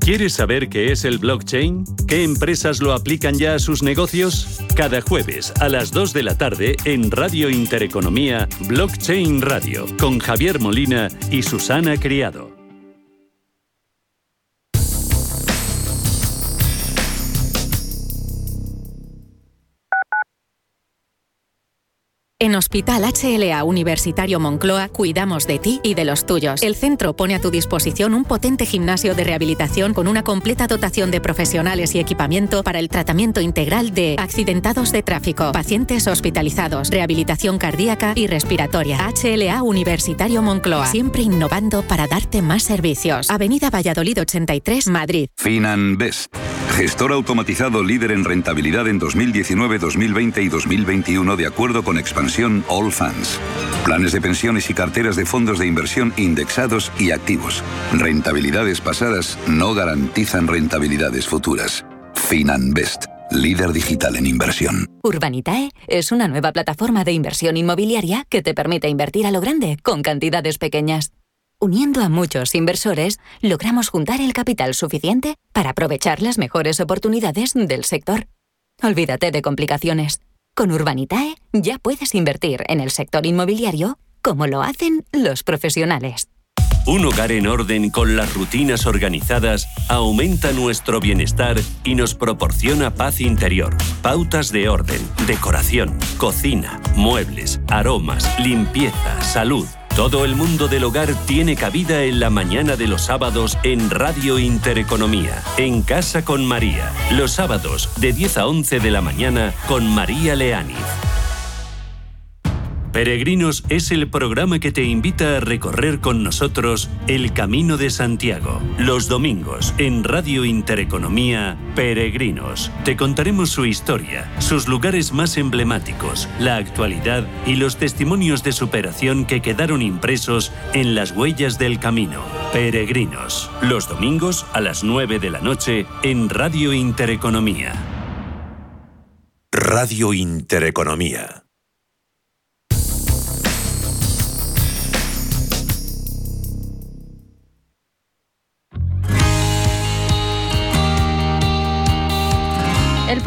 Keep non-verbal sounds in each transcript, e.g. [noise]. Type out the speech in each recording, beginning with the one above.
¿Quieres saber qué es el blockchain? ¿Qué empresas lo aplican ya a sus negocios? Cada jueves a las 2 de la tarde en Radio Intereconomía, Blockchain Radio, con Javier Molina y Susana Criado. En Hospital HLA Universitario Moncloa cuidamos de ti y de los tuyos. El centro pone a tu disposición un potente gimnasio de rehabilitación con una completa dotación de profesionales y equipamiento para el tratamiento integral de accidentados de tráfico, pacientes hospitalizados, rehabilitación cardíaca y respiratoria. HLA Universitario Moncloa, siempre innovando para darte más servicios. Avenida Valladolid 83, Madrid. FinanBest, gestor automatizado líder en rentabilidad en 2019, 2020 y 2021 de acuerdo con expansión All Funds. Planes de pensiones y carteras de fondos de inversión indexados y activos. Rentabilidades pasadas no garantizan rentabilidades futuras. FinanBest, líder digital en inversión. Urbanitae es una nueva plataforma de inversión inmobiliaria que te permite invertir a lo grande con cantidades pequeñas. Uniendo a muchos inversores, logramos juntar el capital suficiente para aprovechar las mejores oportunidades del sector. Olvídate de complicaciones. Con Urbanitae ya puedes invertir en el sector inmobiliario como lo hacen los profesionales. Un hogar en orden con las rutinas organizadas aumenta nuestro bienestar y nos proporciona paz interior. Pautas de orden, decoración, cocina, muebles, aromas, limpieza, salud. Todo el mundo del hogar tiene cabida en la mañana de los sábados en Radio Intereconomía, en Casa con María. Los sábados de 10 a 11 de la mañana con María Leani. Peregrinos es el programa que te invita a recorrer con nosotros el Camino de Santiago. Los domingos en Radio Intereconomía, Peregrinos. Te contaremos su historia, sus lugares más emblemáticos, la actualidad y los testimonios de superación que quedaron impresos en las huellas del camino. Peregrinos. Los domingos a las 9 de la noche en Radio Intereconomía. Radio Intereconomía.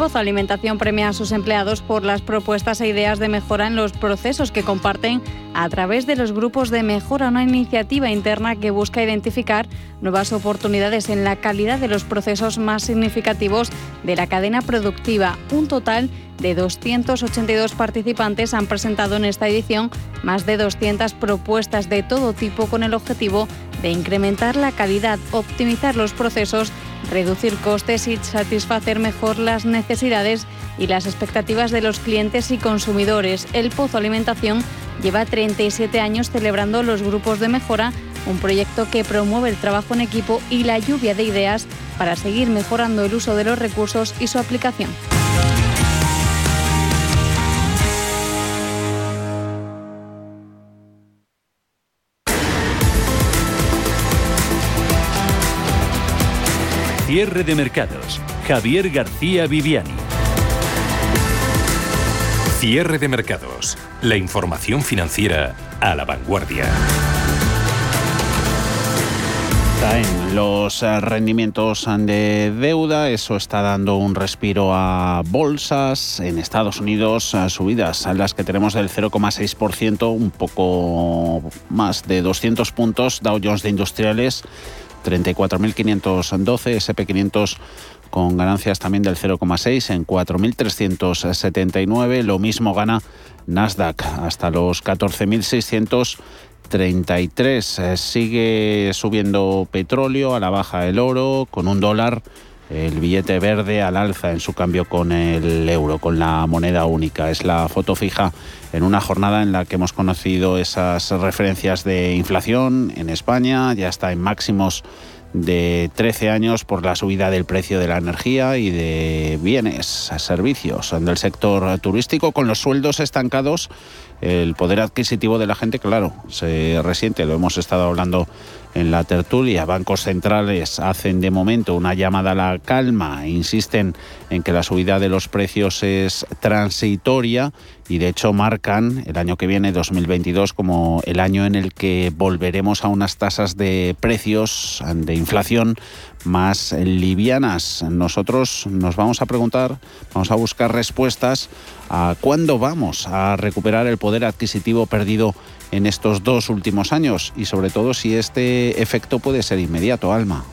Pozo Alimentación premia a sus empleados por las propuestas e ideas de mejora en los procesos que comparten a través de los grupos de mejora, una iniciativa interna que busca identificar nuevas oportunidades en la calidad de los procesos más significativos de la cadena productiva. Un total de 282 participantes han presentado en esta edición más de 200 propuestas de todo tipo con el objetivo de incrementar la calidad, optimizar los procesos reducir costes y satisfacer mejor las necesidades y las expectativas de los clientes y consumidores. El Pozo Alimentación lleva 37 años celebrando los grupos de mejora, un proyecto que promueve el trabajo en equipo y la lluvia de ideas para seguir mejorando el uso de los recursos y su aplicación. Cierre de mercados. Javier García Viviani. Cierre de mercados. La información financiera a la vanguardia. En los eh, rendimientos de deuda, eso está dando un respiro a bolsas. En Estados Unidos, eh, subidas a las que tenemos del 0,6%, un poco más de 200 puntos. Dow Jones de Industriales 34.512, SP500 con ganancias también del 0,6 en 4.379. Lo mismo gana Nasdaq hasta los 14.633. Eh, sigue subiendo petróleo, a la baja el oro, con un dólar el billete verde al alza en su cambio con el euro, con la moneda única. Es la foto fija en una jornada en la que hemos conocido esas referencias de inflación en España, ya está en máximos de 13 años por la subida del precio de la energía y de bienes, servicios del sector turístico, con los sueldos estancados, el poder adquisitivo de la gente, claro, se resiente, lo hemos estado hablando en la tertulia. Bancos centrales hacen de momento una llamada a la calma, insisten en que la subida de los precios es transitoria y de hecho marcan el año que viene, 2022, como el año en el que volveremos a unas tasas de precios, de inflación más livianas. Nosotros nos vamos a preguntar, vamos a buscar respuestas a cuándo vamos a recuperar el poder adquisitivo perdido en estos dos últimos años y sobre todo si este efecto puede ser inmediato, Alma.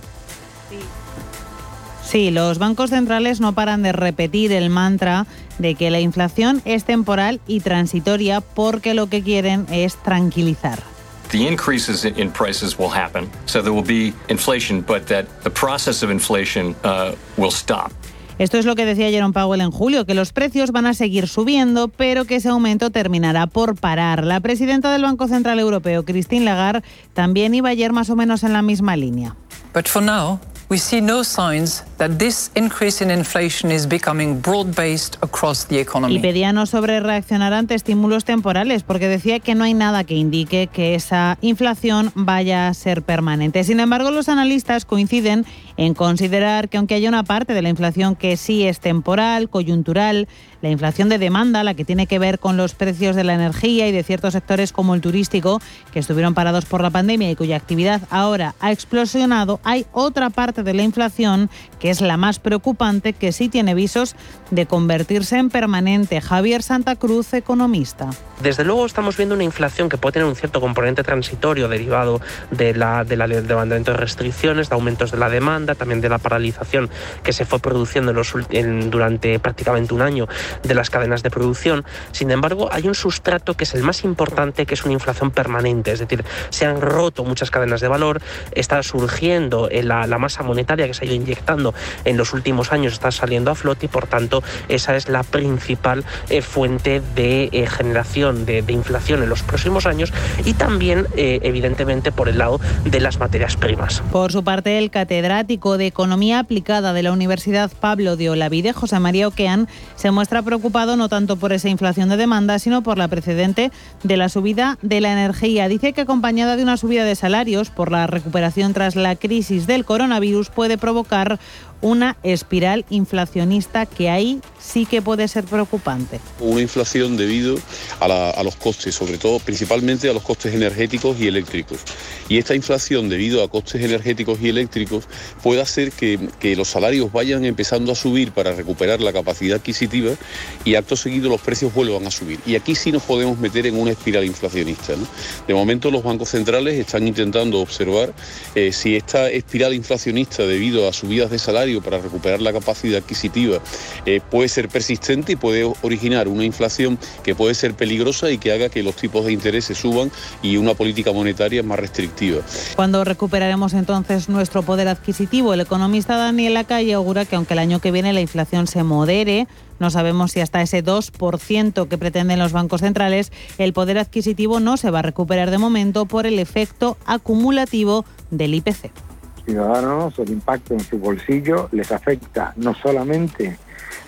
Sí, los bancos centrales no paran de repetir el mantra de que la inflación es temporal y transitoria porque lo que quieren es tranquilizar. The increases in prices will happen, so there will be inflation, but that the process of inflation uh, will stop. Esto es lo que decía Jerome Powell en julio, que los precios van a seguir subiendo, pero que ese aumento terminará por parar. La presidenta del Banco Central Europeo, Christine Lagarde, también iba ayer más o menos en la misma línea. But for now, we see no signs that this increase in inflation is becoming broad-based across the economy. Y pedía no sobre reaccionar ante estímulos temporales, porque decía que no hay nada que indique que esa inflación vaya a ser permanente. Sin embargo, los analistas coinciden en considerar que aunque haya una parte de la inflación que sí es temporal, coyuntural, la inflación de demanda, la que tiene que ver con los precios de la energía y de ciertos sectores como el turístico, que estuvieron parados por la pandemia y cuya actividad ahora ha explosionado, hay otra parte de la inflación que es la más preocupante, que sí tiene visos de convertirse en permanente. Javier Santa Cruz, economista. Desde luego estamos viendo una inflación que puede tener un cierto componente transitorio derivado de la, de la de restricciones, de aumentos de la demanda, también de la paralización que se fue produciendo en los, en, durante prácticamente un año de las cadenas de producción. Sin embargo, hay un sustrato que es el más importante, que es una inflación permanente, es decir, se han roto muchas cadenas de valor, está surgiendo la, la masa monetaria que se ha ido inyectando en los últimos años, está saliendo a flote y por tanto esa es la principal eh, fuente de eh, generación de, de, inflación en los próximos años y también eh, evidentemente por el lado de las materias primas. Por su parte, el catedrático de Economía Aplicada de la Universidad Pablo de Olavide, José María Oquean, se muestra preocupado no tanto por esa inflación de demanda, sino por la precedente de la subida de la energía. Dice que acompañada de una subida de salarios por la recuperación tras la crisis del coronavirus puede provocar una espiral inflacionista que ahí sí que puede ser preocupante. Una inflación debido a, los costes, sobre todo principalmente a los costes energéticos y eléctricos. Y esta inflación debido a costes energéticos y eléctricos puede hacer que, los salarios vayan empezando a subir para recuperar la capacidad adquisitiva y acto seguido los precios vuelvan a subir. Y aquí sí nos podemos meter en una espiral inflacionista. De momento los bancos centrales están intentando observar eh, si esta espiral inflacionista debido a subidas de para recuperar la capacidad adquisitiva eh, puede ser persistente y puede originar una inflación que puede ser peligrosa y que haga que los tipos de interés se suban y una política monetaria más restrictiva. Cuando recuperaremos entonces nuestro poder adquisitivo, el economista Daniel Lacalle augura que aunque el año que viene la inflación se modere, no sabemos si hasta ese 2% que pretenden los bancos centrales, el poder adquisitivo no se va a recuperar de momento por el efecto acumulativo del IPC ciudadanos, el impacto en su bolsillo les afecta no solamente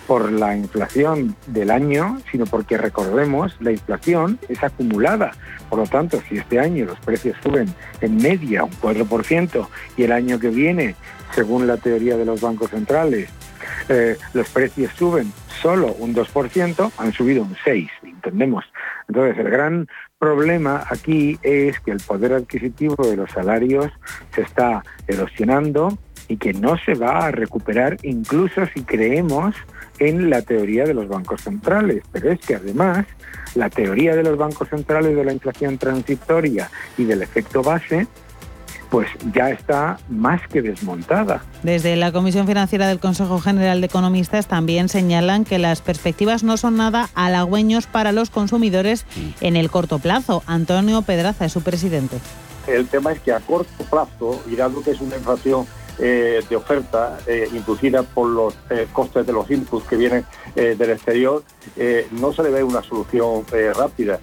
por la inflación del año, sino porque recordemos, la inflación es acumulada. Por lo tanto, si este año los precios suben en media un 4% y el año que viene, según la teoría de los bancos centrales, eh, los precios suben solo un 2%, han subido un 6%, entendemos. Entonces, el gran problema aquí es que el poder adquisitivo de los salarios se está erosionando y que no se va a recuperar incluso si creemos en la teoría de los bancos centrales. Pero es que además la teoría de los bancos centrales de la inflación transitoria y del efecto base pues ya está más que desmontada. Desde la Comisión Financiera del Consejo General de Economistas también señalan que las perspectivas no son nada halagüeños para los consumidores en el corto plazo. Antonio Pedraza es su presidente. El tema es que a corto plazo, y dado que es una inflación eh, de oferta eh, inducida por los eh, costes de los inputs que vienen eh, del exterior, eh, no se le ve una solución eh, rápida.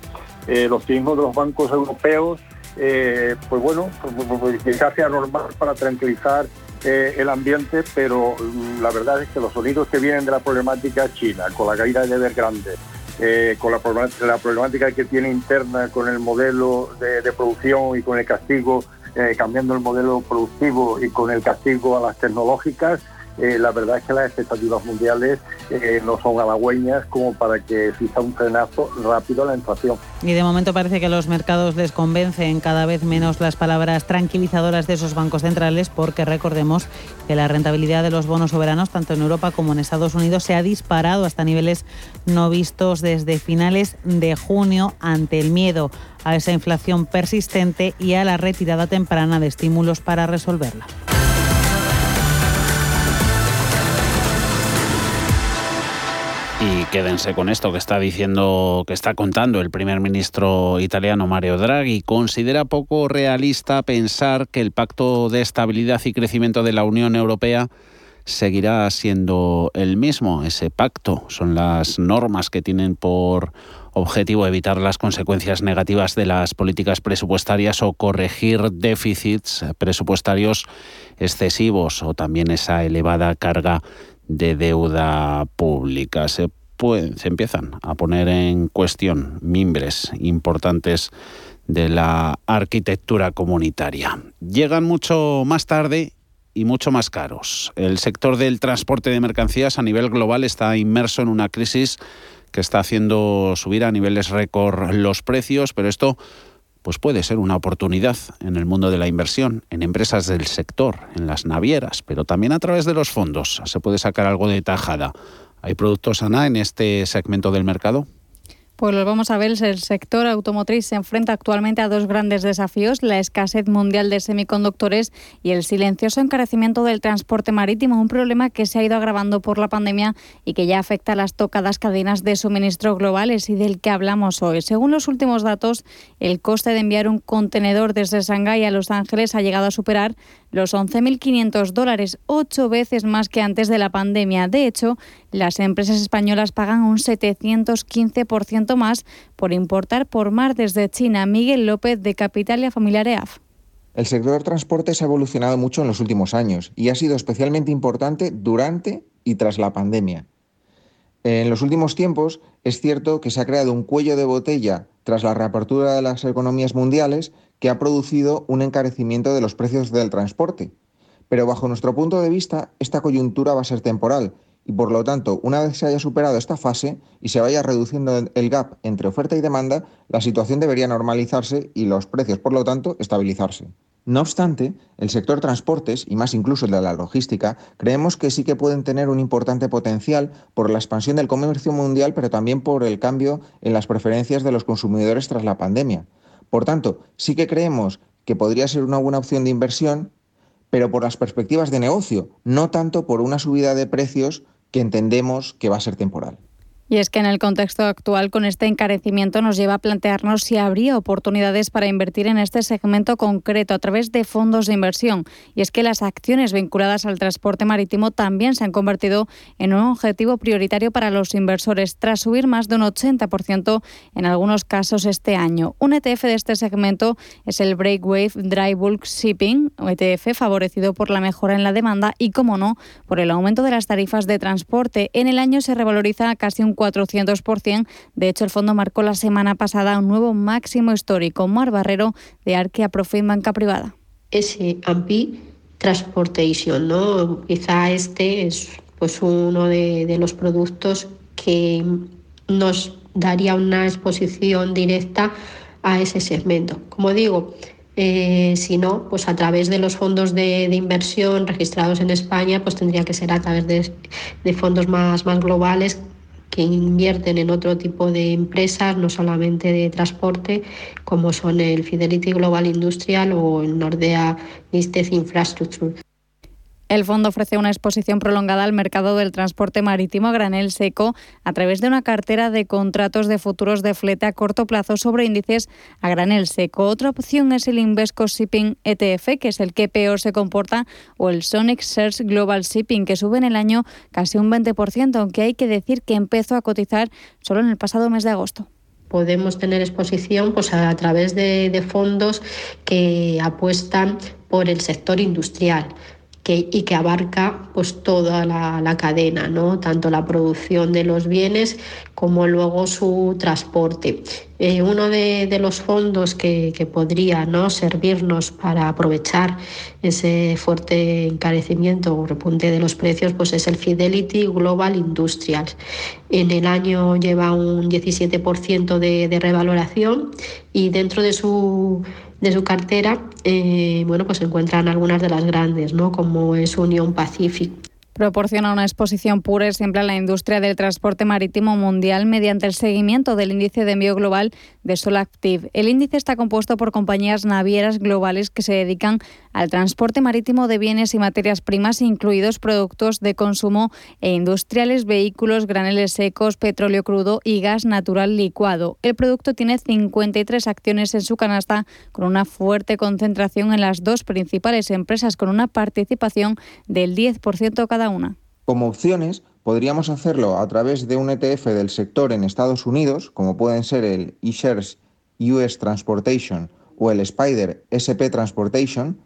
los mismos de los bancos europeos eh, pues bueno, pues, pues, pues, quizás sea normal para tranquilizar eh, el ambiente, pero mm, la verdad es que los sonidos que vienen de la problemática china, con la caída de Evergrande, eh, con la problemática, que tiene interna con el modelo de, de producción y con el castigo, eh, cambiando el modelo productivo y con el castigo a las tecnológicas, eh, la verdad es que las expectativas mundiales eh, no son halagüeñas como para que exista un frenazo rápido a la inflación. Y de momento parece que los mercados les convencen cada vez menos las palabras tranquilizadoras de esos bancos centrales porque recordemos que la rentabilidad de los bonos soberanos tanto en Europa como en Estados Unidos se ha disparado hasta niveles no vistos desde finales de junio ante el miedo a esa inflación persistente y a la retirada temprana de estímulos para resolverla. Y quédense con esto que está diciendo, que está contando el primer ministro italiano Mario Draghi. Considera poco realista pensar que el pacto de estabilidad y crecimiento de la Unión Europea seguirá siendo el mismo. Ese pacto son las normas que tienen por objetivo evitar las consecuencias negativas de las políticas presupuestarias o corregir déficits presupuestarios excesivos o también esa elevada carga de deuda pública. Se, se empiezan a poner en cuestión mimbres importantes de la arquitectura comunitaria. Llegan mucho más tarde y mucho más caros. El sector del transporte de mercancías a nivel global está inmerso en una crisis que está haciendo subir a niveles récord los precios, pero esto pues puede ser una oportunidad en el mundo de la inversión, en empresas del sector, en las navieras, pero también a través de los fondos se puede sacar algo de tajada. ¿Hay productos ANA en este segmento del mercado? Pues lo vamos a ver, el sector automotriz se enfrenta actualmente a dos grandes desafíos, la escasez mundial de semiconductores y el silencioso encarecimiento del transporte marítimo, un problema que se ha ido agravando por la pandemia y que ya afecta a las tocadas cadenas de suministro globales y del que hablamos hoy. Según los últimos datos, el coste de enviar un contenedor desde Shanghái a Los Ángeles ha llegado a superar los 11.500 dólares, ocho veces más que antes de la pandemia. De hecho, las empresas españolas pagan un 715% más por importar por mar desde China. Miguel López, de Capitalia Familiar EAF. El sector transporte se ha evolucionado mucho en los últimos años y ha sido especialmente importante durante y tras la pandemia. En los últimos tiempos es cierto que se ha creado un cuello de botella tras la reapertura de las economías mundiales que ha producido un encarecimiento de los precios del transporte. Pero bajo nuestro punto de vista, esta coyuntura va a ser temporal y por lo tanto, una vez se haya superado esta fase y se vaya reduciendo el gap entre oferta y demanda, la situación debería normalizarse y los precios, por lo tanto, estabilizarse. No obstante, el sector transportes, y más incluso el de la logística, creemos que sí que pueden tener un importante potencial por la expansión del comercio mundial, pero también por el cambio en las preferencias de los consumidores tras la pandemia. Por tanto, sí que creemos que podría ser una buena opción de inversión, pero por las perspectivas de negocio, no tanto por una subida de precios que entendemos que va a ser temporal. Y es que en el contexto actual, con este encarecimiento, nos lleva a plantearnos si habría oportunidades para invertir en este segmento concreto a través de fondos de inversión. Y es que las acciones vinculadas al transporte marítimo también se han convertido en un objetivo prioritario para los inversores, tras subir más de un 80% en algunos casos este año. Un ETF de este segmento es el Breakwave Dry Bulk Shipping, ETF favorecido por la mejora en la demanda y, como no, por el aumento de las tarifas de transporte. En el año se revaloriza casi un 400%. De hecho, el fondo marcó la semana pasada un nuevo máximo histórico. Mar Barrero, de Arquea Profim Banca Privada. Ese AMPI Transportation, ¿no? Quizá este es pues uno de, los productos que nos daría una exposición directa a ese segmento. Como digo, eh, si no, pues a través de los fondos de, de, inversión registrados en España, pues tendría que ser a través de, de fondos más, más globales que invierten en otro tipo de empresas, no solamente de transporte, como son el Fidelity Global Industrial o el Nordea Nisted Infrastructure. El fondo ofrece una exposición prolongada al mercado del transporte marítimo a granel seco a través de una cartera de contratos de futuros de flete a corto plazo sobre índices a granel seco. Otra opción es el Invesco Shipping ETF, que es el que peor se comporta, o el Sonic Search Global Shipping, que sube en el año casi un 20%, aunque hay que decir que empezó a cotizar solo en el pasado mes de agosto podemos tener exposición pues, a, través de, de fondos que apuestan por el sector industrial que, y que abarca pues toda la, cadena, ¿no? tanto la producción de los bienes como luego su transporte. Eh, uno de, los fondos que, podría ¿no? servirnos para aprovechar ese fuerte encarecimiento o repunte de los precios pues es el Fidelity Global Industrials. En el año lleva un 17% de, de revaloración y dentro de su de su cartera, eh, bueno, pues se encuentran algunas de las grandes, ¿no? Como es Unión Pacific proporciona una exposición pura y simple a la industria del transporte marítimo mundial mediante el seguimiento del índice de envío global de Solactive. El índice está compuesto por compañías navieras globales que se dedican al transporte marítimo de bienes y materias primas, incluidos productos de consumo e industriales, vehículos, graneles secos, petróleo crudo y gas natural licuado. El producto tiene 53 acciones en su canasta, con una fuerte concentración en las dos principales empresas, con una participación del 10% cada Como opciones, podríamos hacerlo a través de un ETF del sector en Estados Unidos, como pueden ser el eShares US Transportation o el Spider SP Transportation,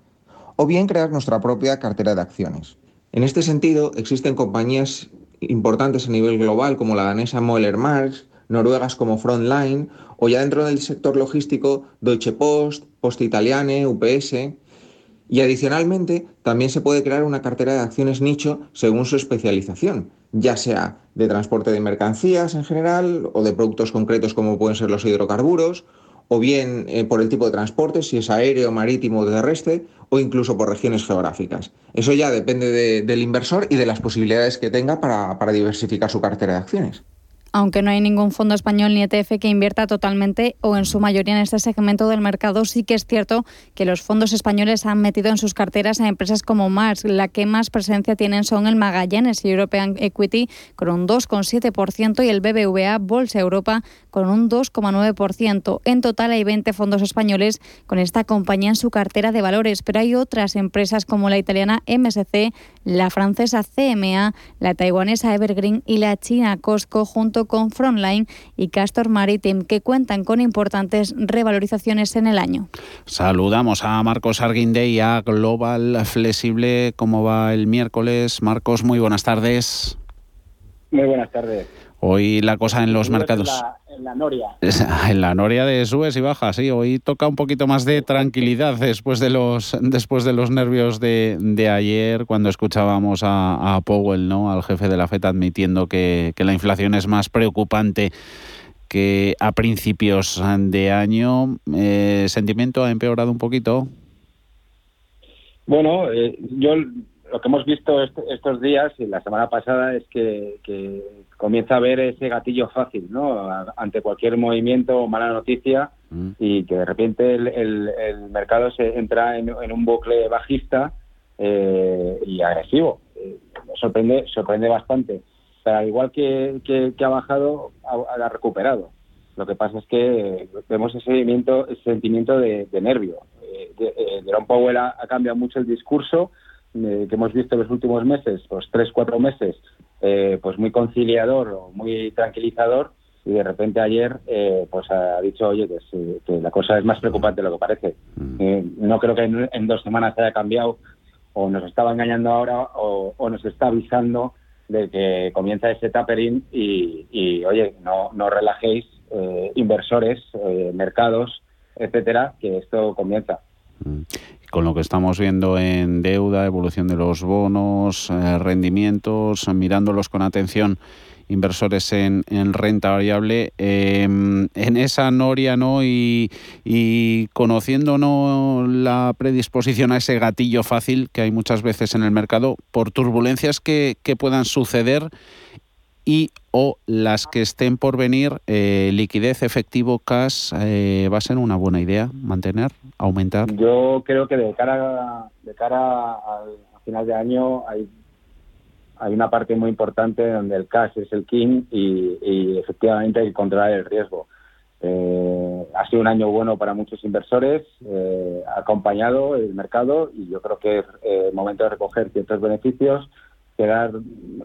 o bien crear nuestra propia cartera de acciones. En este sentido, existen compañías importantes a nivel global como la danesa Moeller Marx, noruegas como Frontline o ya dentro del sector logístico Deutsche Post, Post Italiane, UPS, y adicionalmente, también se puede crear una cartera de acciones nicho según su especialización, ya sea de transporte de mercancías en general o de productos concretos como pueden ser los hidrocarburos, o bien eh, por el tipo de transporte, si es aéreo, marítimo o terrestre, o incluso por regiones geográficas. Eso ya depende del inversor y de las posibilidades que tenga para diversificar su cartera de acciones aunque no hay ningún fondo español ni ETF que invierta totalmente o en su mayoría en este segmento del mercado, sí que es cierto que los fondos españoles han metido en sus carteras a empresas como Mars. La que más presencia tienen son el Magallanes European Equity con un 2,7% y el BBVA Bolsa Europa con un 2,9%. En total hay 20 fondos españoles con esta compañía en su cartera de valores, pero hay otras empresas como la italiana MSC, la francesa CMA, la taiwanesa Evergreen y la china Costco junto con Frontline y Castor Maritime, que cuentan con importantes revalorizaciones en el año. Saludamos a Marcos Arguinde y a Global Flexible. ¿Cómo va el miércoles? Marcos, muy buenas tardes. Muy buenas tardes. Hoy la cosa en los mercados. En la, Noria. En la Noria de subes y bajas, sí. Hoy toca un poquito más de tranquilidad después de los, después de los nervios de, de ayer, cuando escuchábamos a, Powell, ¿no? al jefe de la FED, admitiendo que, que la inflación es más preocupante que a principios de año. Eh, ¿Sentimiento ha empeorado un poquito? Bueno, eh, yo lo que hemos visto estos días y la semana pasada es que, comienza a haber ese gatillo fácil, ¿no? Ante cualquier movimiento o mala noticia mm. y que de repente el, mercado se entra en, un bucle bajista eh, y agresivo. Eh, sorprende, sorprende bastante. Pero al igual que, ha bajado, ha, recuperado. Lo que pasa es que vemos ese sentimiento, ese sentimiento de, nervio. Eh, de, Jerome Powell ha cambiado mucho el discurso eh, que hemos visto en los últimos meses, pues tres, cuatro meses, eh, pues muy conciliador o muy tranquilizador, y de repente ayer eh, pues ha dicho, oye, que, la cosa es más preocupante de lo que parece. Mm. no creo que en, dos semanas haya cambiado, o nos estaba engañando ahora, o, nos está avisando de que comienza ese tapering y, y oye, no, no relajéis inversores, mercados, etcétera, que esto comienza. Con lo que estamos viendo en deuda, evolución de los bonos, eh, rendimientos, mirándolos con atención inversores en, renta variable, em, en esa noria ¿no? y, y conociendo ¿no? la predisposición a ese gatillo fácil que hay muchas veces en el mercado por turbulencias que, que puedan suceder y o las que estén por venir, eh, liquidez, efectivo, cash, eh, ¿va a ser una buena idea mantener, aumentar? Yo creo que de cara, de cara al final de año hay, hay una parte muy importante donde el cash es el king y, efectivamente hay que controlar el riesgo. Eh, ha sido un año bueno para muchos inversores, ha acompañado el mercado y yo creo que es momento de recoger ciertos beneficios quedar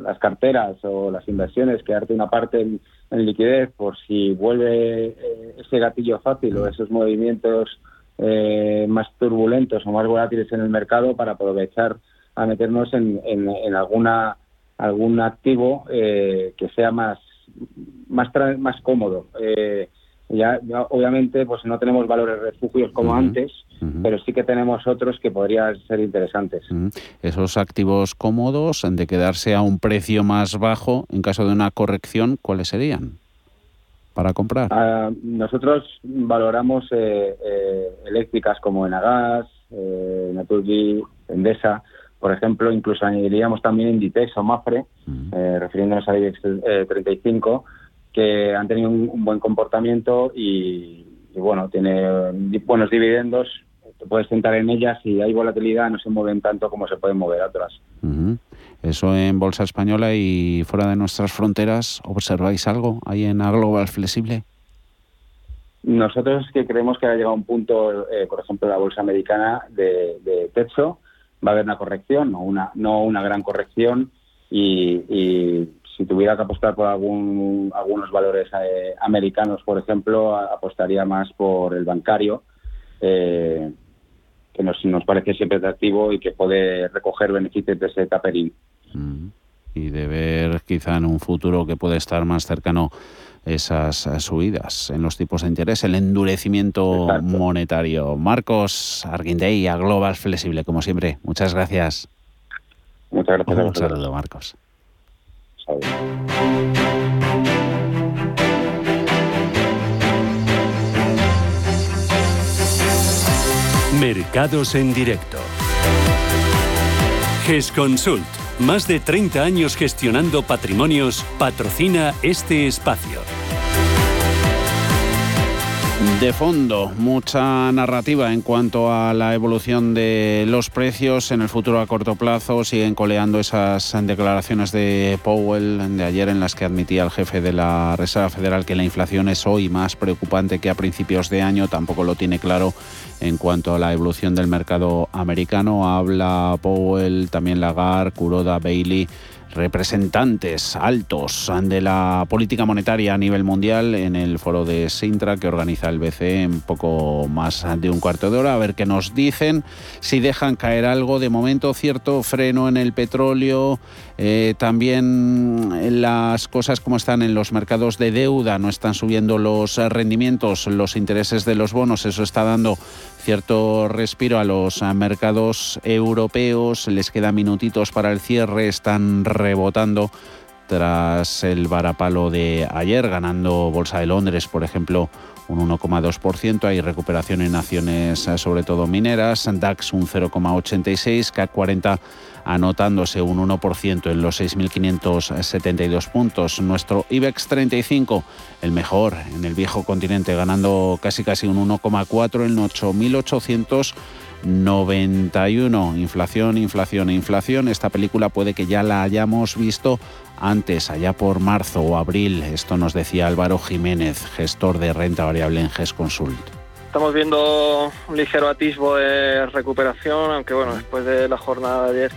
las carteras o las inversiones, quedarte una parte en, liquidez por si vuelve eh, ese gatillo fácil o esos movimientos eh, más turbulentos o más volátiles en el mercado para aprovechar a meternos en, en, alguna algún activo eh, que sea más más más cómodo. Eh, ya, obviamente pues no tenemos valores refugios como antes, pero sí que tenemos otros que podrían ser interesantes. Esos activos cómodos de quedarse a un precio más bajo en caso de una corrección, ¿cuáles serían? Para comprar? Ah, nosotros valoramos eh, eh, eléctricas como Enagas, eh, Naturgy, Endesa, por ejemplo, incluso añadiríamos también Inditex o Mafre, eh, refiriéndonos a IBEX 35, que han tenido un, buen comportamiento y, bueno, tiene buenos dividendos. Te puedes sentar en ellas y hay volatilidad, no se mueven tanto como se pueden mover otras. Eso en Bolsa Española y fuera de nuestras fronteras, ¿observáis algo ahí en A Global Flexible? Nosotros que creemos que ha llegado un punto, eh, por ejemplo, la bolsa americana de, techo, va a haber una corrección, no una, no una gran corrección, y, si tuviera que apostar por algún, algunos valores eh, americanos, por ejemplo, apostaría más por el bancario, eh, que nos, nos parece siempre atractivo y que puede recoger beneficios de ese tapering. Y de ver quizá en un futuro que puede estar más cercano esas subidas en los tipos de interés, el endurecimiento monetario. Marcos Arguindey, a Global Flexible, como siempre. Muchas gracias. Muchas gracias. Un saludo, Marcos. Mercados en directo. GESConsult, más de 30 años gestionando patrimonios, patrocina este espacio. De fondo, mucha narrativa en cuanto a la evolución de los precios en el futuro a corto plazo. Siguen coleando esas declaraciones de Powell de ayer en las que admitía el jefe de la Reserva Federal que la inflación es hoy más preocupante que a principios de año. Tampoco lo tiene claro en cuanto a la evolución del mercado americano. Habla Powell, también Lagarde, Kuroda, Bailey representantes altos de la política monetaria a nivel mundial en el foro de Sintra que organiza el BCE en poco más de un cuarto de hora. A ver qué nos dicen, si dejan caer algo. De momento, cierto freno en el petróleo, eh, también las cosas como están en los mercados de deuda, no están subiendo los rendimientos, los intereses de los bonos, eso está dando cierto respiro a los mercados europeos, les queda minutitos para el cierre, están rebotando tras el varapalo de ayer, ganando Bolsa de Londres, por ejemplo, un 1,2%. Hay recuperación en acciones, sobre todo mineras. DAX un 0,86%, CAC 40 anotándose un 1% en los 6.572 puntos. Nuestro IBEX 35, el mejor en el viejo continente, ganando casi casi un 1,4 en 8.891. Inflación, inflación e inflación. Esta película puede que ya la hayamos visto antes, allá por marzo o abril. Esto nos decía Álvaro Jiménez, gestor de renta variable en GES Consult. Estamos viendo un ligero atisbo de recuperación, aunque bueno, después de la jornada de ayer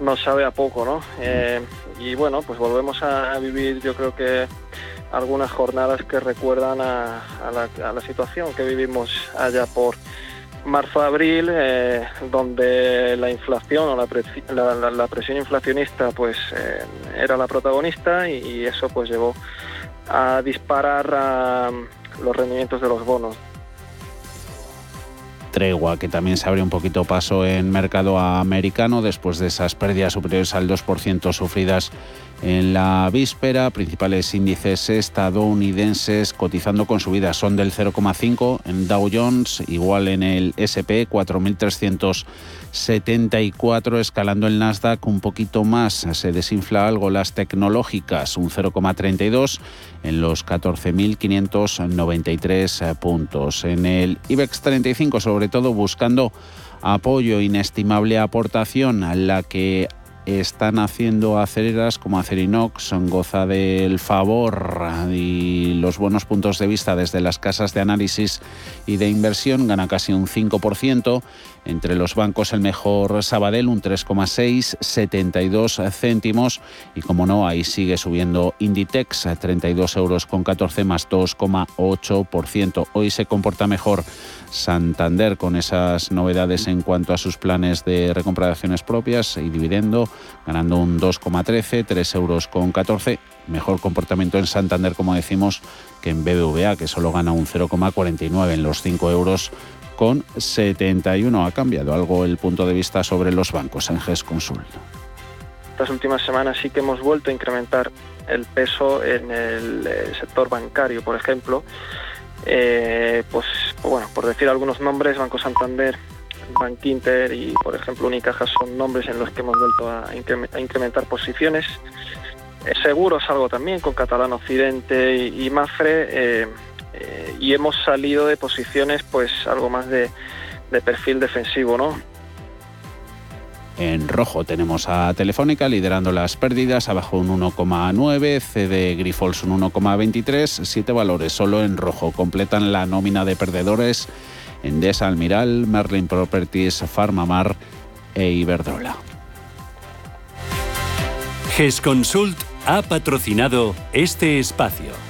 nos sabe a poco, ¿no? Eh, y bueno, pues volvemos a, vivir, yo creo que algunas jornadas que recuerdan a, la, situación que vivimos allá por marzo-abril, eh, donde la inflación o la, presión inflacionista pues eh, era la protagonista y, eso pues llevó a disparar los rendimientos de los bonos. Tregua que también se abre un poquito paso en mercado americano después de esas pérdidas superiores al 2% sufridas en la víspera. Principales índices estadounidenses cotizando con subidas son del 0,5 en Dow Jones, igual en el SP 4.300 74, escalando el Nasdaq un poquito más, se desinfla algo las tecnológicas, un 0,32 en los 14.593 puntos. En el IBEX 35, sobre todo buscando apoyo, inestimable aportación, a la que están haciendo acereras como Acerinox, goza del favor y los buenos puntos de vista desde las casas de análisis y de inversión, gana casi un 5%. Entre los bancos el mejor Sabadell un 3,6, 72 céntimos y como no, ahí sigue subiendo Inditex a 32 euros con 14 más 2,8%. Hoy se comporta mejor Santander con esas novedades en cuanto a sus planes de recompra de acciones propias y dividendo, ganando un 2,13, 3 euros con 14. Mejor comportamiento en Santander, como decimos, que en BBVA, que solo gana un 0,49 en los 5 euros con 71. Ha cambiado algo el punto de vista sobre los bancos en GES Consult. Estas últimas semanas sí que hemos vuelto a incrementar el peso en el eh, sector bancario, por ejemplo. Eh, pues bueno, por decir algunos nombres, Banco Santander, Bank Inter y por ejemplo Unicaja son nombres en los que hemos vuelto a, incrementar posiciones. Eh, seguros algo también con Catalán Occidente y, Mafre eh, y hemos salido de posiciones pues algo más de, perfil defensivo, ¿no? En rojo tenemos a Telefónica liderando las pérdidas, abajo un 1,9, CD Grifols un 1,23, siete valores solo en rojo completan la nómina de perdedores Endesa Almiral, Merlin Properties, Farmamar e Iberdrola. GESConsult ha patrocinado este espacio.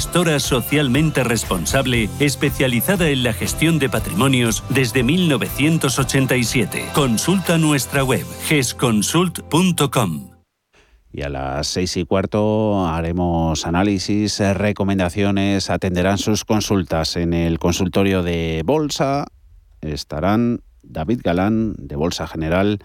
gestora socialmente responsable especializada en la gestión de patrimonios desde 1987. Consulta nuestra web gesconsult.com. Y a las seis y cuarto haremos análisis, recomendaciones, atenderán sus consultas en el consultorio de Bolsa. Estarán David Galán de Bolsa General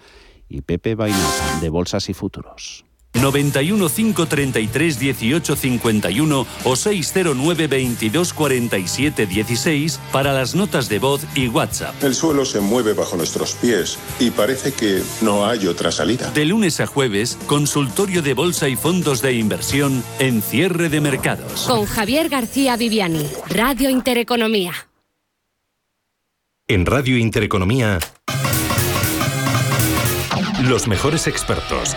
y Pepe Bainata de Bolsas y Futuros. 91 533 18 51 o 609 22 47 16 para las notas de voz y WhatsApp. El suelo se mueve bajo nuestros pies y parece que no hay otra salida. De lunes a jueves, consultorio de bolsa y fondos de inversión en cierre de mercados. Con Javier García Viviani, Radio Intereconomía. En Radio Intereconomía, los mejores expertos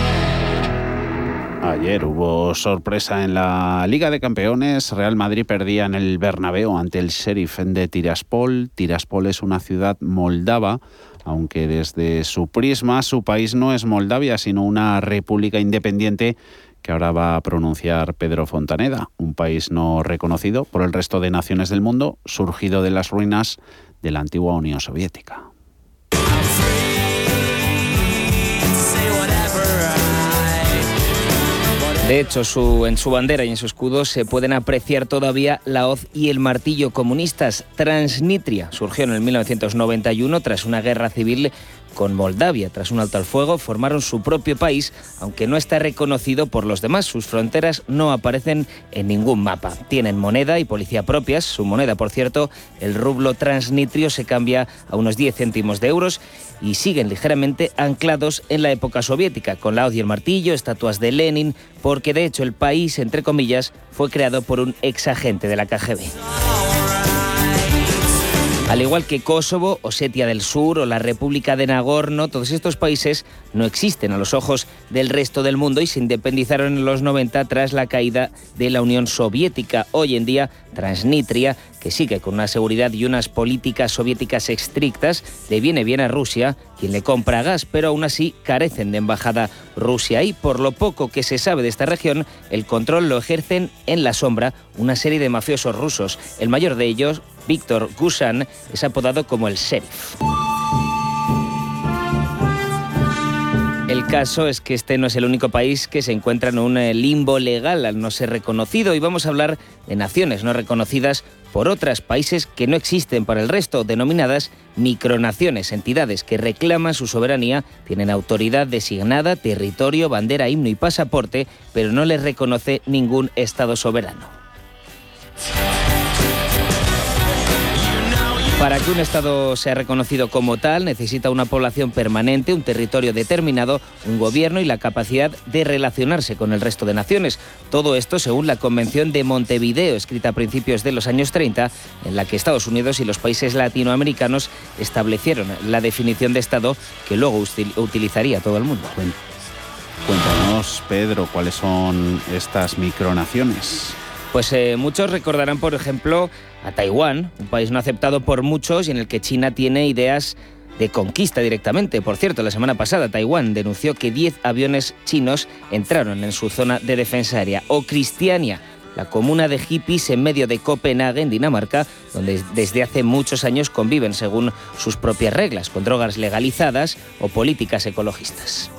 Ayer hubo sorpresa en la Liga de Campeones. Real Madrid perdía en el Bernabéu ante el Sheriff de Tiraspol. Tiraspol es una ciudad moldava, aunque desde su prisma su país no es Moldavia, sino una república independiente que ahora va a pronunciar Pedro Fontaneda, un país no reconocido por el resto de naciones del mundo, surgido de las ruinas de la antigua Unión Soviética. De hecho, en su bandera y en su escudo se pueden apreciar todavía la hoz y el martillo comunistas. Transnistria surgió en el 1991 tras una guerra civil con Moldavia. Tras un alto al fuego, formaron su propio país, aunque no está reconocido por los demás. Sus fronteras no aparecen en ningún mapa. Tienen moneda y policía propias. Su moneda, por cierto, el rublo transnitrio, se cambia a unos 10 céntimos de euros y siguen ligeramente anclados en la época soviética, con la hoz y el martillo, estatuas de Lenin, porque de hecho el país, entre comillas, fue creado por un ex agente de la KGB. Al igual que Kosovo, Osetia del Sur o la República de Nagorno, todos estos países no existen a los ojos del resto del mundo y se independizaron en los 90 tras la caída de la Unión Soviética. Hoy en día, Transnistria, que sigue con una seguridad y unas políticas soviéticas estrictas, le viene bien a Rusia, quien le compra gas, pero aún así carecen de embajada Rusia y por lo poco que se sabe de esta región, el control lo ejercen en la sombra una serie de mafiosos rusos. El mayor de ellos, Víctor Gusan, es apodado como el sheriff. El caso es que este no es el único país que se encuentra en un eh, limbo legal al no ser reconocido y vamos a hablar de naciones no reconocidas por otros países que no existen para el resto, denominadas micronaciones, entidades que reclaman su soberanía, tienen autoridad designada, territorio, bandera, himno y pasaporte, pero no les reconoce ningún Estado soberano. Para que un Estado sea reconocido como tal, necesita una población permanente, un territorio determinado, un gobierno y la capacidad de relacionarse con el resto de naciones. Todo esto según la Convención de Montevideo, escrita a principios de los años 30, en la que Estados Unidos y los países latinoamericanos establecieron la definición de Estado que luego utilizaría todo el mundo. Cuéntanos, Pedro, cuáles son estas micronaciones. Pues eh, muchos recordarán, por ejemplo, a Taiwán, un país no aceptado por muchos y en el que China tiene ideas de conquista directamente. Por cierto, la semana pasada Taiwán denunció que 10 aviones chinos entraron en su zona de defensa aérea. O Cristiania, la comuna de hippies en medio de Copenhague, en Dinamarca, donde desde hace muchos años conviven según sus propias reglas, con drogas legalizadas o políticas ecologistas.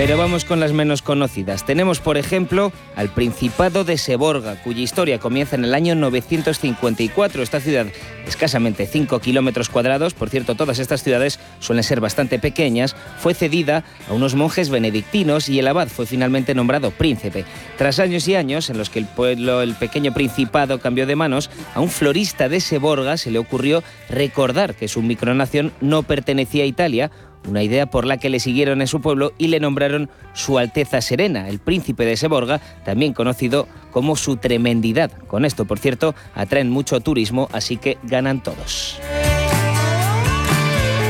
Pero vamos con las menos conocidas. Tenemos, por ejemplo, al Principado de Seborga, cuya historia comienza en el año 954. Esta ciudad, escasamente 5 kilómetros cuadrados, por cierto, todas estas ciudades suelen ser bastante pequeñas, fue cedida a unos monjes benedictinos y el abad fue finalmente nombrado príncipe. Tras años y años en los que el pueblo, el pequeño Principado cambió de manos, a un florista de Seborga se le ocurrió recordar que su micronación no pertenecía a Italia, una idea por la que le siguieron en su pueblo y le nombraron Su Alteza Serena, el príncipe de Seborga, también conocido como su tremendidad. Con esto, por cierto, atraen mucho turismo, así que ganan todos.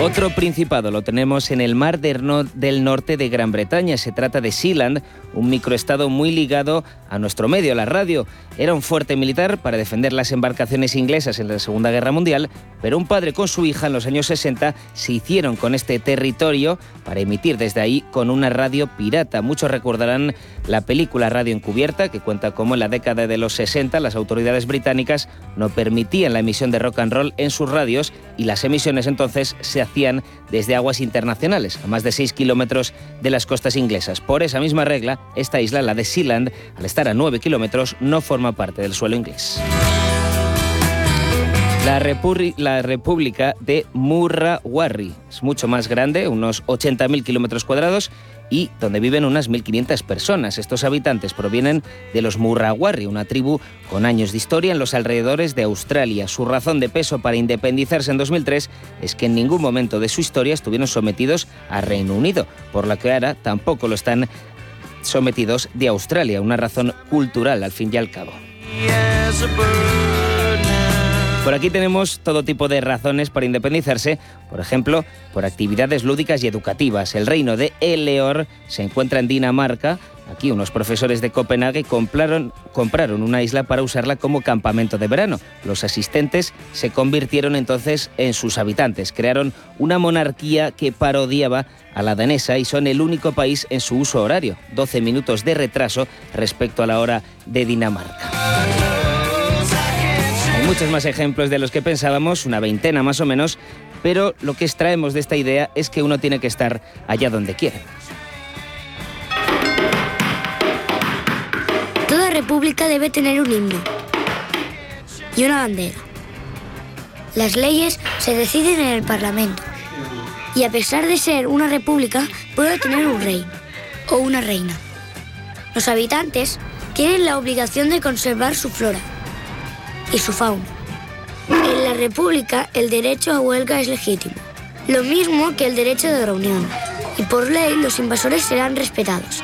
Otro principado lo tenemos en el mar del norte de Gran Bretaña. Se trata de Sealand, un microestado muy ligado a nuestro medio, la radio. Era un fuerte militar para defender las embarcaciones inglesas en la Segunda Guerra Mundial, pero un padre con su hija en los años 60 se hicieron con este territorio para emitir desde ahí con una radio pirata. Muchos recordarán la película Radio Encubierta, que cuenta cómo en la década de los 60 las autoridades británicas no permitían la emisión de rock and roll en sus radios y las emisiones entonces se hacían desde aguas internacionales, a más de 6 kilómetros de las costas inglesas. Por esa misma regla, esta isla, la de Sealand, al estar a 9 kilómetros, no forma parte del suelo inglés. La, la, República de Murrawarri es mucho más grande, unos 80.000 kilómetros cuadrados, y donde viven unas 1.500 personas. Estos habitantes provienen de los Murrawarri, una tribu con años de historia en los alrededores de Australia. Su razón de peso para independizarse en 2003 es que en ningún momento de su historia estuvieron sometidos a Reino Unido, por lo que ahora tampoco lo están sometidos de Australia, una razón cultural al fin y al cabo. Por aquí tenemos todo tipo de razones para independizarse, por ejemplo, por actividades lúdicas y educativas. El reino de Eleor se encuentra en Dinamarca. Aquí unos profesores de Copenhague compraron, una isla para usarla como campamento de verano. Los asistentes se convirtieron entonces en sus habitantes. Crearon una monarquía que parodiaba a la danesa y son el único país en su uso horario, 12 minutos de retraso respecto a la hora de Dinamarca muchos más ejemplos de los que pensábamos, una veintena más o menos, pero lo que extraemos de esta idea es que uno tiene que estar allá donde quiere. República debe tener un himno y una bandera. Las leyes se deciden en el Parlamento y a pesar de ser una república puede tener un rey o una reina. Los habitantes tienen la obligación de conservar su flora y su fauna. En la República el derecho a huelga es legítimo, lo mismo que el derecho de reunión, y por ley los invasores serán respetados.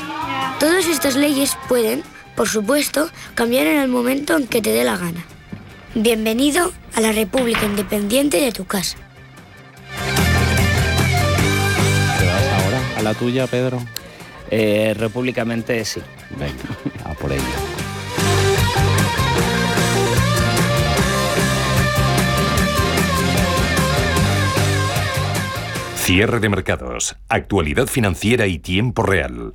Todas estas leyes pueden por supuesto, cambiar en el momento en que te dé la gana. Bienvenido a la República Independiente de tu casa. ¿Te vas ahora a la tuya, Pedro? Eh, repúblicamente sí. Venga, a por ello. Cierre de mercados, actualidad financiera y tiempo real.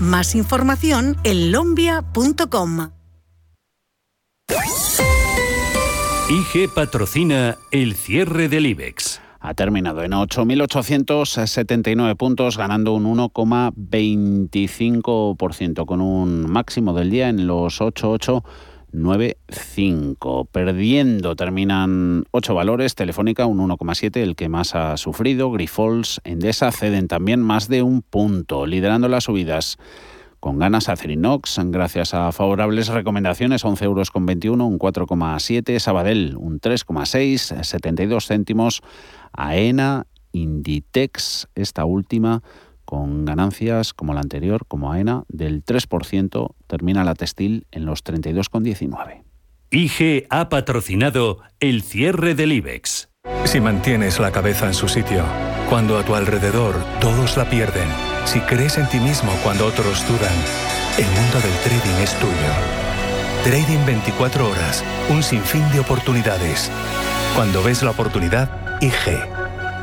Más información en lombia.com. IG patrocina el cierre del IBEX. Ha terminado en 8.879 puntos, ganando un 1,25%, con un máximo del día en los 8,895. Perdiendo terminan 8 valores, Telefónica un 1,7, el que más ha sufrido, Grifols, Endesa ceden también más de un punto, liderando las subidas con ganas Acerinox, gracias a favorables recomendaciones, 11 euros con 21, un 4,7, Sabadell un 3,6, 72 céntimos, AENA, Inditex, esta última con ganancias como la anterior, como AENA, del 3%, termina la textil en los 32,19. IG ha patrocinado el cierre del IBEX. Si mantienes la cabeza en su sitio, cuando a tu alrededor todos la pierden, si crees en ti mismo cuando otros dudan, el mundo del trading es tuyo. Trading 24 horas, un sinfín de oportunidades. Cuando ves la oportunidad, IG.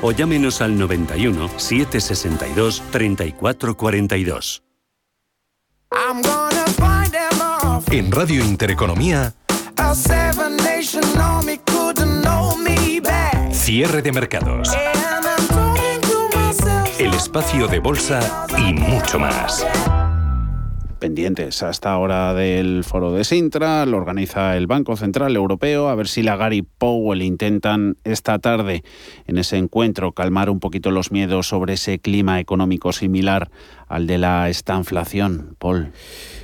o llámenos al 91 762 3442. En Radio Intereconomía, cierre de mercados. El espacio de bolsa y mucho más pendientes hasta ahora del foro de Sintra, lo organiza el Banco Central Europeo, a ver si Lagarde y Powell intentan esta tarde en ese encuentro calmar un poquito los miedos sobre ese clima económico similar al de la estanflación. Paul.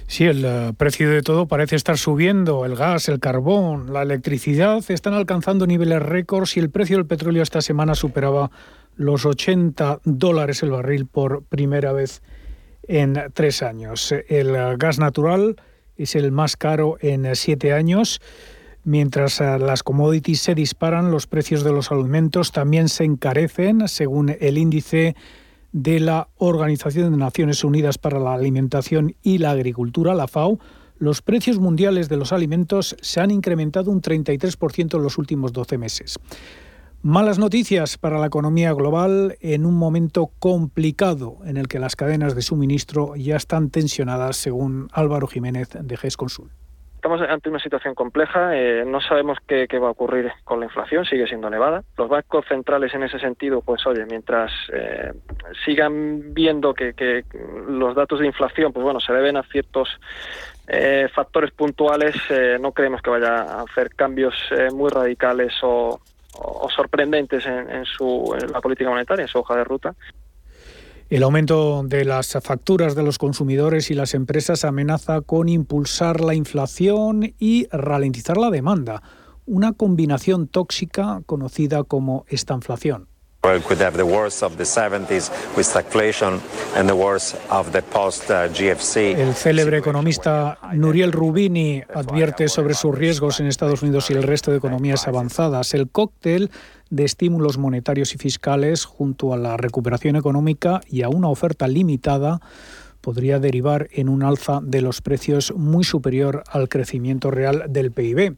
Sí, el eh, precio de todo parece estar subiendo. El gas, el carbón, la electricidad están alcanzando niveles récords y el precio del petróleo esta semana superaba los 80 dólares el barril por primera vez en tres años. El gas natural es el más caro en siete años. Mientras eh, las commodities se disparan, los precios de los alimentos también se encarecen, según el índice de la Organización de Naciones Unidas para la Alimentación y la Agricultura, la FAO. Los precios mundiales de los alimentos se han incrementado un 33% en los últimos 12 meses. Malas noticias para la economía global en un momento complicado en el que las cadenas de suministro ya están tensionadas, según Álvaro Jiménez de GES Consul. Estamos ante una situación compleja, eh, no sabemos qué, va a ocurrir con la inflación, sigue siendo elevada. Los bancos centrales en ese sentido, pues oye, mientras eh, sigan viendo que, los datos de inflación, pues bueno, se deben a ciertos eh, factores puntuales, no creemos que vaya a hacer cambios muy radicales o, o sorprendentes en, su, la política monetaria, en su hoja de ruta. El aumento de las facturas de los consumidores y las empresas amenaza con impulsar la inflación y ralentizar la demanda, una combinación tóxica conocida como estanflación. El célebre economista Nuriel Rubini advierte sobre sus riesgos en Estados Unidos y el resto de economías avanzadas. El cóctel de estímulos monetarios y fiscales junto a la recuperación económica y a una oferta limitada podría derivar en un alza de los precios muy superior al crecimiento real del PIB.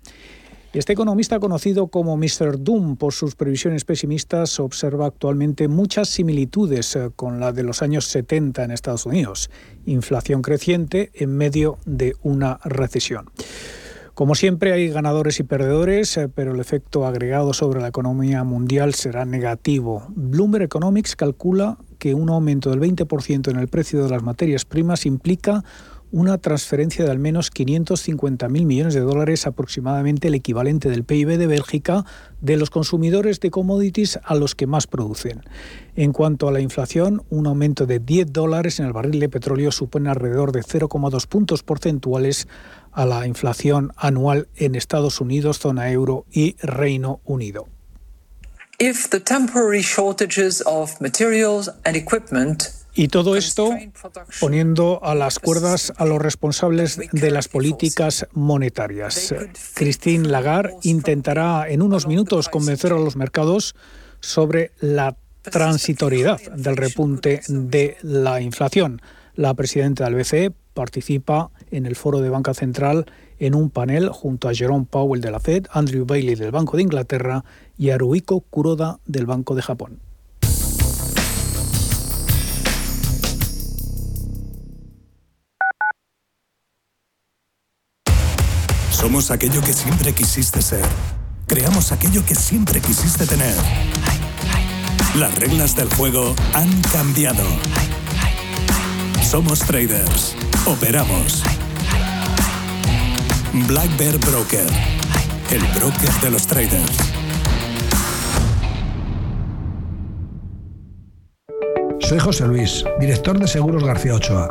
Este economista, conocido como Mr. Doom por sus previsiones pesimistas, observa actualmente muchas similitudes eh, con la de los años 70 en Estados Unidos. Inflación creciente en medio de una recesión. Como siempre hay ganadores y perdedores, eh, pero el efecto agregado sobre la economía mundial será negativo. Bloomberg Economics calcula que un aumento del 20% en el precio de las materias primas implica una transferencia de al menos 550.000 millones de dólares, aproximadamente el equivalente del PIB de Bélgica, de los consumidores de commodities a los que más producen. En cuanto a la inflación, un aumento de 10 dólares en el barril de petróleo supone alrededor de 0,2 puntos porcentuales a la inflación anual en Estados Unidos, zona euro y Reino Unido. If the temporary shortages of materials and y todo esto poniendo a las cuerdas a los responsables de las políticas monetarias. Christine Lagarde intentará en unos minutos convencer a los mercados sobre la transitoriedad del repunte de la inflación. La presidenta del BCE participa en el foro de Banca Central en un panel junto a Jerome Powell de la Fed, Andrew Bailey del Banco de Inglaterra y Haruhiko Kuroda del Banco de Japón. Somos aquello que siempre quisiste ser. Creamos aquello que siempre quisiste tener. Las reglas del juego han cambiado. Somos traders. Operamos. Black Bear Broker. El broker de los traders. Soy José Luis, director de Seguros García Ochoa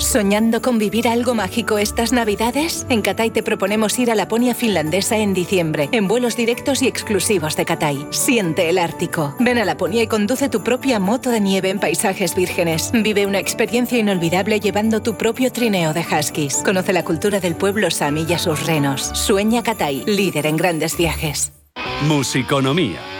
¿Soñando con vivir algo mágico estas Navidades? En Catay te proponemos ir a Laponia finlandesa en diciembre, en vuelos directos y exclusivos de Catay. Siente el Ártico. Ven a Laponia y conduce tu propia moto de nieve en paisajes vírgenes. Vive una experiencia inolvidable llevando tu propio trineo de huskies. Conoce la cultura del pueblo sami y a sus renos. Sueña Catay, líder en grandes viajes. Musiconomía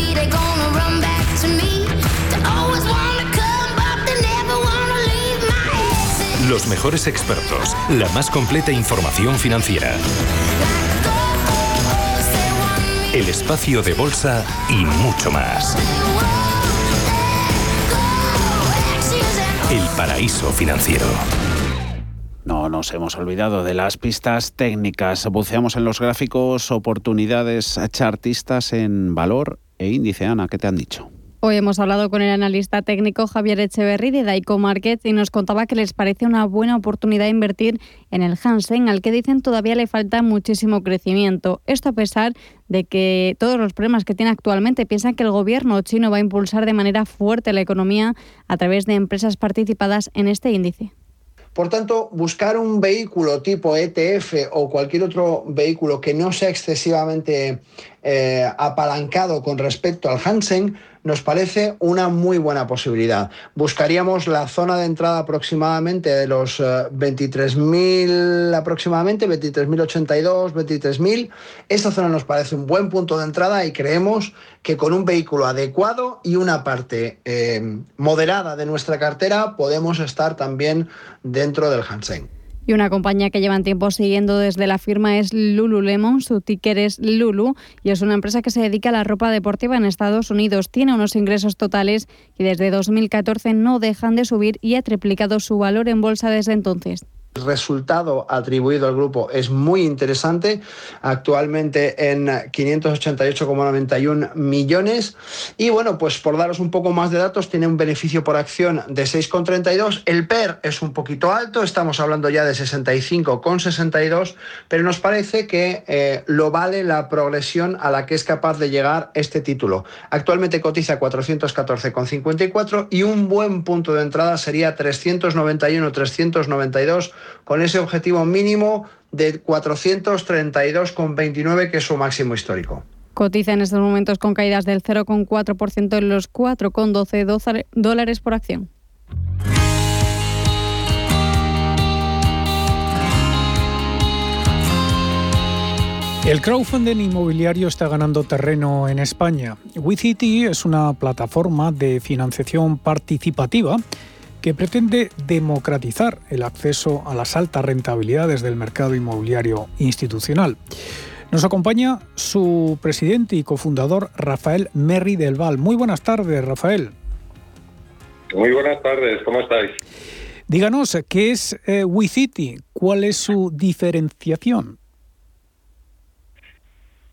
Mejores expertos, la más completa información financiera. El espacio de bolsa y mucho más. El paraíso financiero. No nos hemos olvidado de las pistas técnicas. Buceamos en los gráficos, oportunidades chartistas en valor e índice. Ana, ¿qué te han dicho? Hoy hemos hablado con el analista técnico Javier Echeverry de Daico Market y nos contaba que les parece una buena oportunidad invertir en el Hansen, al que dicen todavía le falta muchísimo crecimiento. Esto a pesar de que todos los problemas que tiene actualmente piensan que el gobierno chino va a impulsar de manera fuerte la economía a través de empresas participadas en este índice. Por tanto, buscar un vehículo tipo ETF o cualquier otro vehículo que no sea excesivamente eh, apalancado con respecto al Hansen nos parece una muy buena posibilidad. Buscaríamos la zona de entrada aproximadamente de los 23.000 eh, aproximadamente, 23.082, 23.000. Esta zona nos parece un buen punto de entrada y creemos que con un vehículo adecuado y una parte eh, moderada de nuestra cartera podemos estar también dentro del Hansen. Y una compañía que llevan tiempo siguiendo desde la firma es Lululemon, su ticker es Lulu y es una empresa que se dedica a la ropa deportiva en Estados Unidos. Tiene unos ingresos totales y desde 2014 no dejan de subir y ha triplicado su valor en bolsa desde entonces. El resultado atribuido al grupo es muy interesante, actualmente en 588,91 millones. Y bueno, pues por daros un poco más de datos, tiene un beneficio por acción de 6,32. El PER es un poquito alto, estamos hablando ya de 65,62, pero nos parece que eh, lo vale la progresión a la que es capaz de llegar este título. Actualmente cotiza 414,54 y un buen punto de entrada sería 391-392 con ese objetivo mínimo de 432,29, que es su máximo histórico. Cotiza en estos momentos con caídas del 0,4% en los 4,12 dólares por acción. El crowdfunding inmobiliario está ganando terreno en España. WeCity es una plataforma de financiación participativa que pretende democratizar el acceso a las altas rentabilidades del mercado inmobiliario institucional. Nos acompaña su presidente y cofundador Rafael Merri del Val. Muy buenas tardes, Rafael. Muy buenas tardes, ¿cómo estáis? Díganos, ¿qué es eh, WeCity? ¿Cuál es su diferenciación?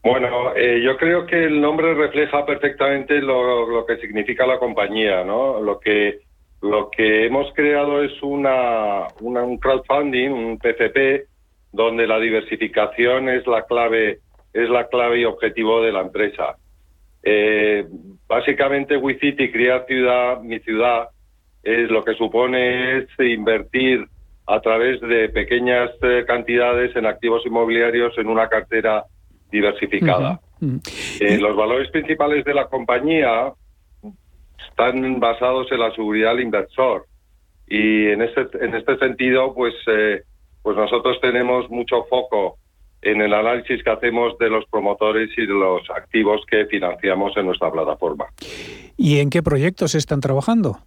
Bueno, eh, yo creo que el nombre refleja perfectamente lo, lo, que significa la compañía, ¿no? Lo que lo que hemos creado es una, un crowdfunding, un PCP, donde la diversificación es la clave, es la clave y objetivo de la empresa. Eh, básicamente, WeCity, Criar Ciudad, Mi Ciudad, es lo que supone es invertir a través de pequeñas eh, cantidades en activos inmobiliarios en una cartera diversificada. Eh, los valores principales de la compañía están basados en la seguridad del inversor. Y en este, en este sentido, pues, eh, pues nosotros tenemos mucho foco en el análisis que hacemos de los promotores y de los activos que financiamos en nuestra plataforma. ¿Y en qué proyectos están trabajando?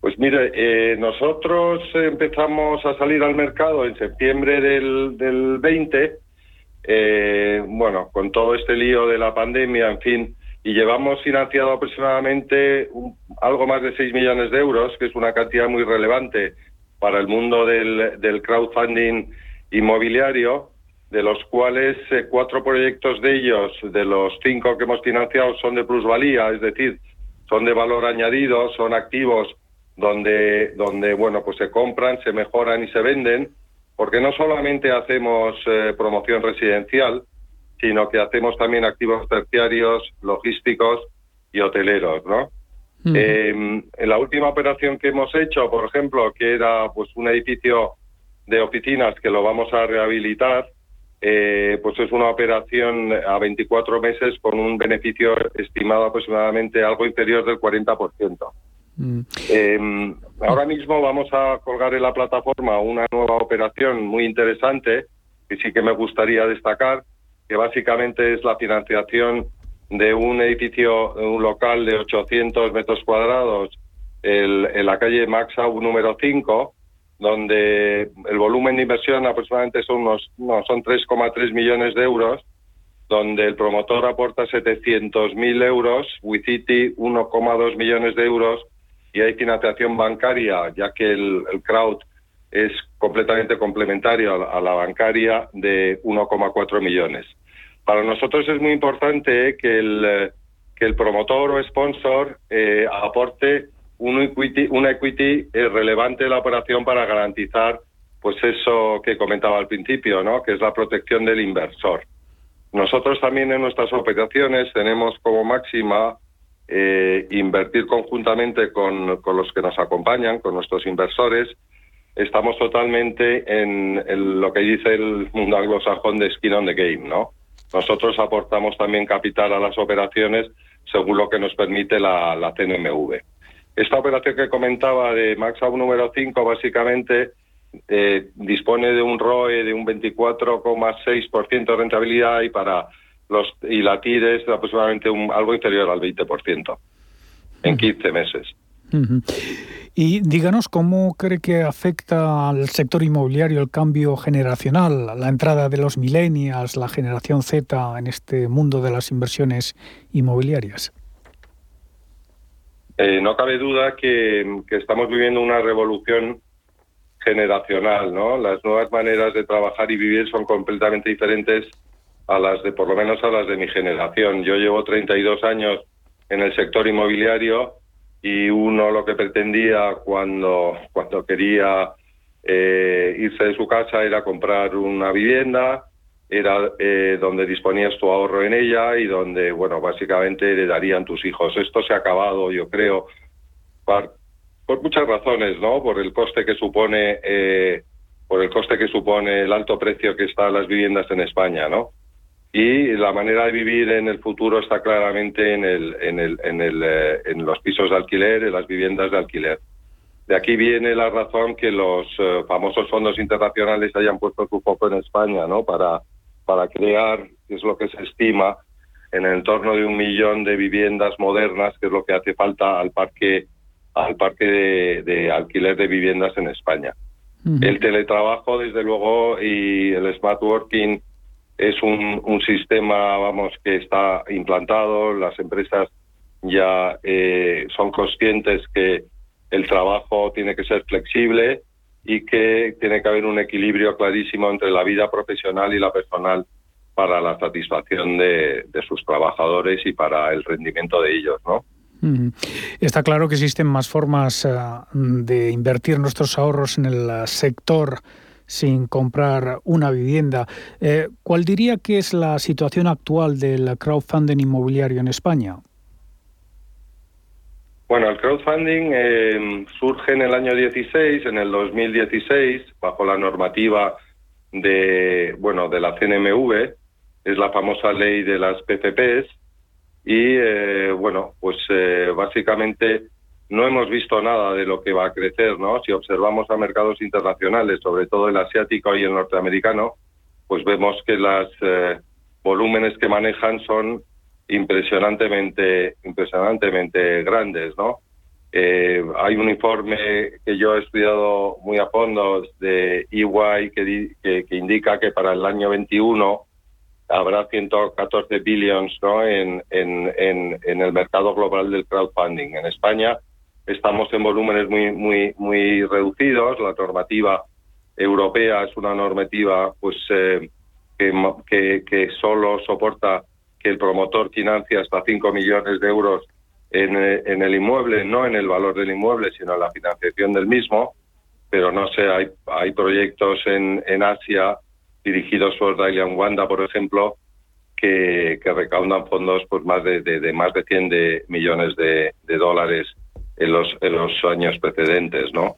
Pues mire, eh, nosotros empezamos a salir al mercado en septiembre del, del 20, eh, bueno, con todo este lío de la pandemia, en fin, y llevamos financiado aproximadamente algo más de 6 millones de euros, que es una cantidad muy relevante para el mundo del, crowdfunding inmobiliario, de los cuales eh, cuatro proyectos de ellos, de los cinco que hemos financiado, son de plusvalía, es decir, son de valor añadido, son activos donde, donde bueno, pues se compran, se mejoran y se venden, porque no solamente hacemos eh, promoción residencial, sino que hacemos también activos terciarios, logísticos y hoteleros, ¿no? Em, en la última operación que hemos hecho, por ejemplo, que era pues un edificio de oficinas que lo vamos a rehabilitar, eh, pues es una operación a 24 meses con un beneficio estimado aproximadamente algo inferior del 40%. Mm. Em, ahora mismo vamos a colgar en la plataforma una nueva operación muy interesante que sí que me gustaría destacar, que básicamente es la financiación de un edificio, un local de 800 metros cuadrados en la calle Maxau número 5, donde el volumen de inversión aproximadamente son unos no, son 3,3 millones de euros, donde el promotor aporta 700.000 euros, WeCity 1,2 millones de euros y hay financiación bancaria, ya que el, el crowd es completamente complementario a la bancaria de 1,4 millones. Para nosotros es muy importante que el, que el promotor o sponsor eh, aporte un equity, una equity eh, relevante de la operación para garantizar pues eso que comentaba al principio, ¿no? que es la protección del inversor. Nosotros también en nuestras operaciones tenemos como máxima eh, invertir conjuntamente con, con, los que nos acompañan, con nuestros inversores. Estamos totalmente en, lo que dice el mundo anglosajón de skin on the game, ¿no? Nosotros aportamos también capital a las operaciones según lo que nos permite la, la CNMV. Esta operación que comentaba de Maxau número 5 básicamente eh, dispone de un ROE de un 24,6% de rentabilidad y para los y la TIR es aproximadamente un, algo inferior al 20% en 15 meses. Y díganos cómo cree que afecta al sector inmobiliario el cambio generacional, la entrada de los millennials, la generación Z en este mundo de las inversiones inmobiliarias. Eh, no cabe duda que, estamos viviendo una revolución generacional, ¿no? Las nuevas maneras de trabajar y vivir son completamente diferentes a las de, por lo menos a las de mi generación. Yo llevo 32 años en el sector inmobiliario y uno lo que pretendía cuando, cuando quería eh, irse de su casa era comprar una vivienda, era eh, donde disponías tu ahorro en ella y donde, bueno, básicamente heredarían tus hijos. Esto se ha acabado, yo creo, por, muchas razones, ¿no? Por el coste que supone, eh, por el coste que supone el alto precio que están las viviendas en España, ¿no? Y la manera de vivir en el futuro está claramente en, el, en, el, en, el, eh, en los pisos de alquiler, en las viviendas de alquiler. De aquí viene la razón que los famosos fondos internacionales hayan puesto su foco en España, ¿no? Para para crear, que es lo que se estima, en el entorno de un millón de viviendas modernas, que es lo que hace falta al parque al parque de, alquiler de viviendas en España. El teletrabajo, desde luego, y el smart working es un, sistema, vamos, que está implantado. Las empresas ya eh, son conscientes que el trabajo tiene que ser flexible y que tiene que haber un equilibrio clarísimo entre la vida profesional y la personal para la satisfacción de, sus trabajadores y para el rendimiento de ellos, ¿no? Está claro que existen más formas eh, de invertir nuestros ahorros en el eh, sector sin comprar una vivienda. Eh, ¿Cuál diría que es la situación actual del crowdfunding inmobiliario en España? Bueno, el crowdfunding eh, surge en el año 16, en el 2016, bajo la normativa de, bueno, de la CNMV, es la famosa ley de las PCPs, y eh, bueno, pues básicamente no hemos visto nada de lo que va a crecer, ¿no? Si observamos a mercados internacionales, sobre todo el asiático y el norteamericano, pues vemos que los volúmenes que manejan son impresionantemente, impresionantemente grandes, ¿no? Eh, hay un informe que yo he estudiado muy a fondo de EY que, que, indica que para el año 21 habrá 114 billions ¿no? en, en, en, el mercado global del crowdfunding. En España estamos en volúmenes muy, muy, muy reducidos. La normativa europea es una normativa pues, eh, que, que, que solo soporta que el promotor financia hasta 5 millones de euros en, eh, en, el inmueble, no en el valor del inmueble, sino en la financiación del mismo. Pero no sé, hay, hay proyectos en, en Asia dirigidos por Dalian Wanda, por ejemplo, que, recaudan fondos por más de, de, más de 100 de millones de, dólares en los, en los años precedentes, ¿no?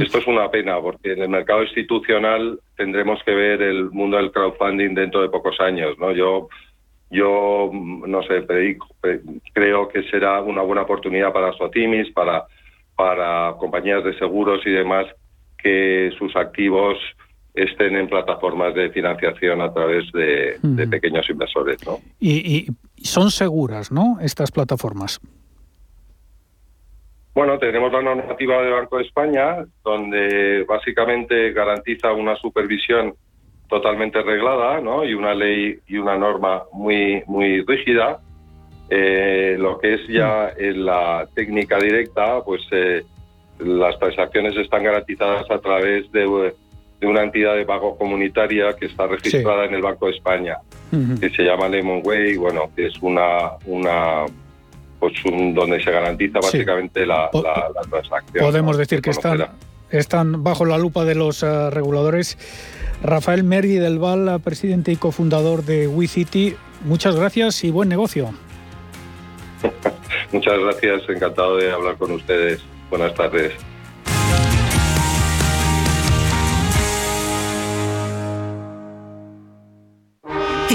Esto es una pena porque en el mercado institucional tendremos que ver el mundo del crowdfunding dentro de pocos años, ¿no? Yo yo, no sé, creo que será una buena oportunidad para Sotimis, para, para compañías de seguros y demás, que sus activos estén en plataformas de financiación a través de, pequeños inversores. ¿no? Y, son seguras, ¿no? Estas plataformas. Bueno, tenemos la normativa del Banco de España, donde básicamente garantiza una supervisión totalmente reglada, ¿no? Y una ley y una norma muy, muy rígida. Eh, lo que es ya en la técnica directa, pues eh, las transacciones están garantizadas a través de, de una entidad de pago comunitaria que está registrada en el Banco de España, que se llama Lemon Way, bueno, que es una, una pues donde se garantiza básicamente la, transacción. Podemos decir que están, están bajo la lupa de los eh, reguladores. Rafael Mergui del Val, presidente y cofundador de WeCity, muchas gracias y buen negocio. [laughs] muchas gracias, encantado de hablar con ustedes. Buenas tardes.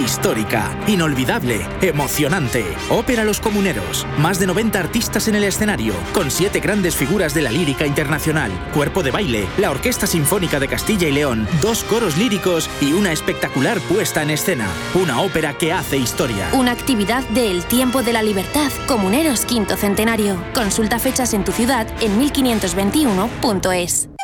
Histórica, inolvidable, emocionante. Ópera Los Comuneros. Más de 90 artistas en el escenario, con siete grandes figuras de la lírica internacional. Cuerpo de baile, la Orquesta Sinfónica de Castilla y León, dos coros líricos y una espectacular puesta en escena. Una ópera que hace historia. Una actividad de El Tiempo de la Libertad, Comuneros Quinto Centenario. Consulta fechas en tu ciudad en 1521.es.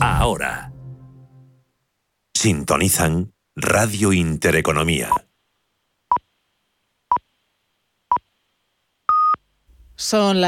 ahora. Sintonizan Radio Intereconomía. Son las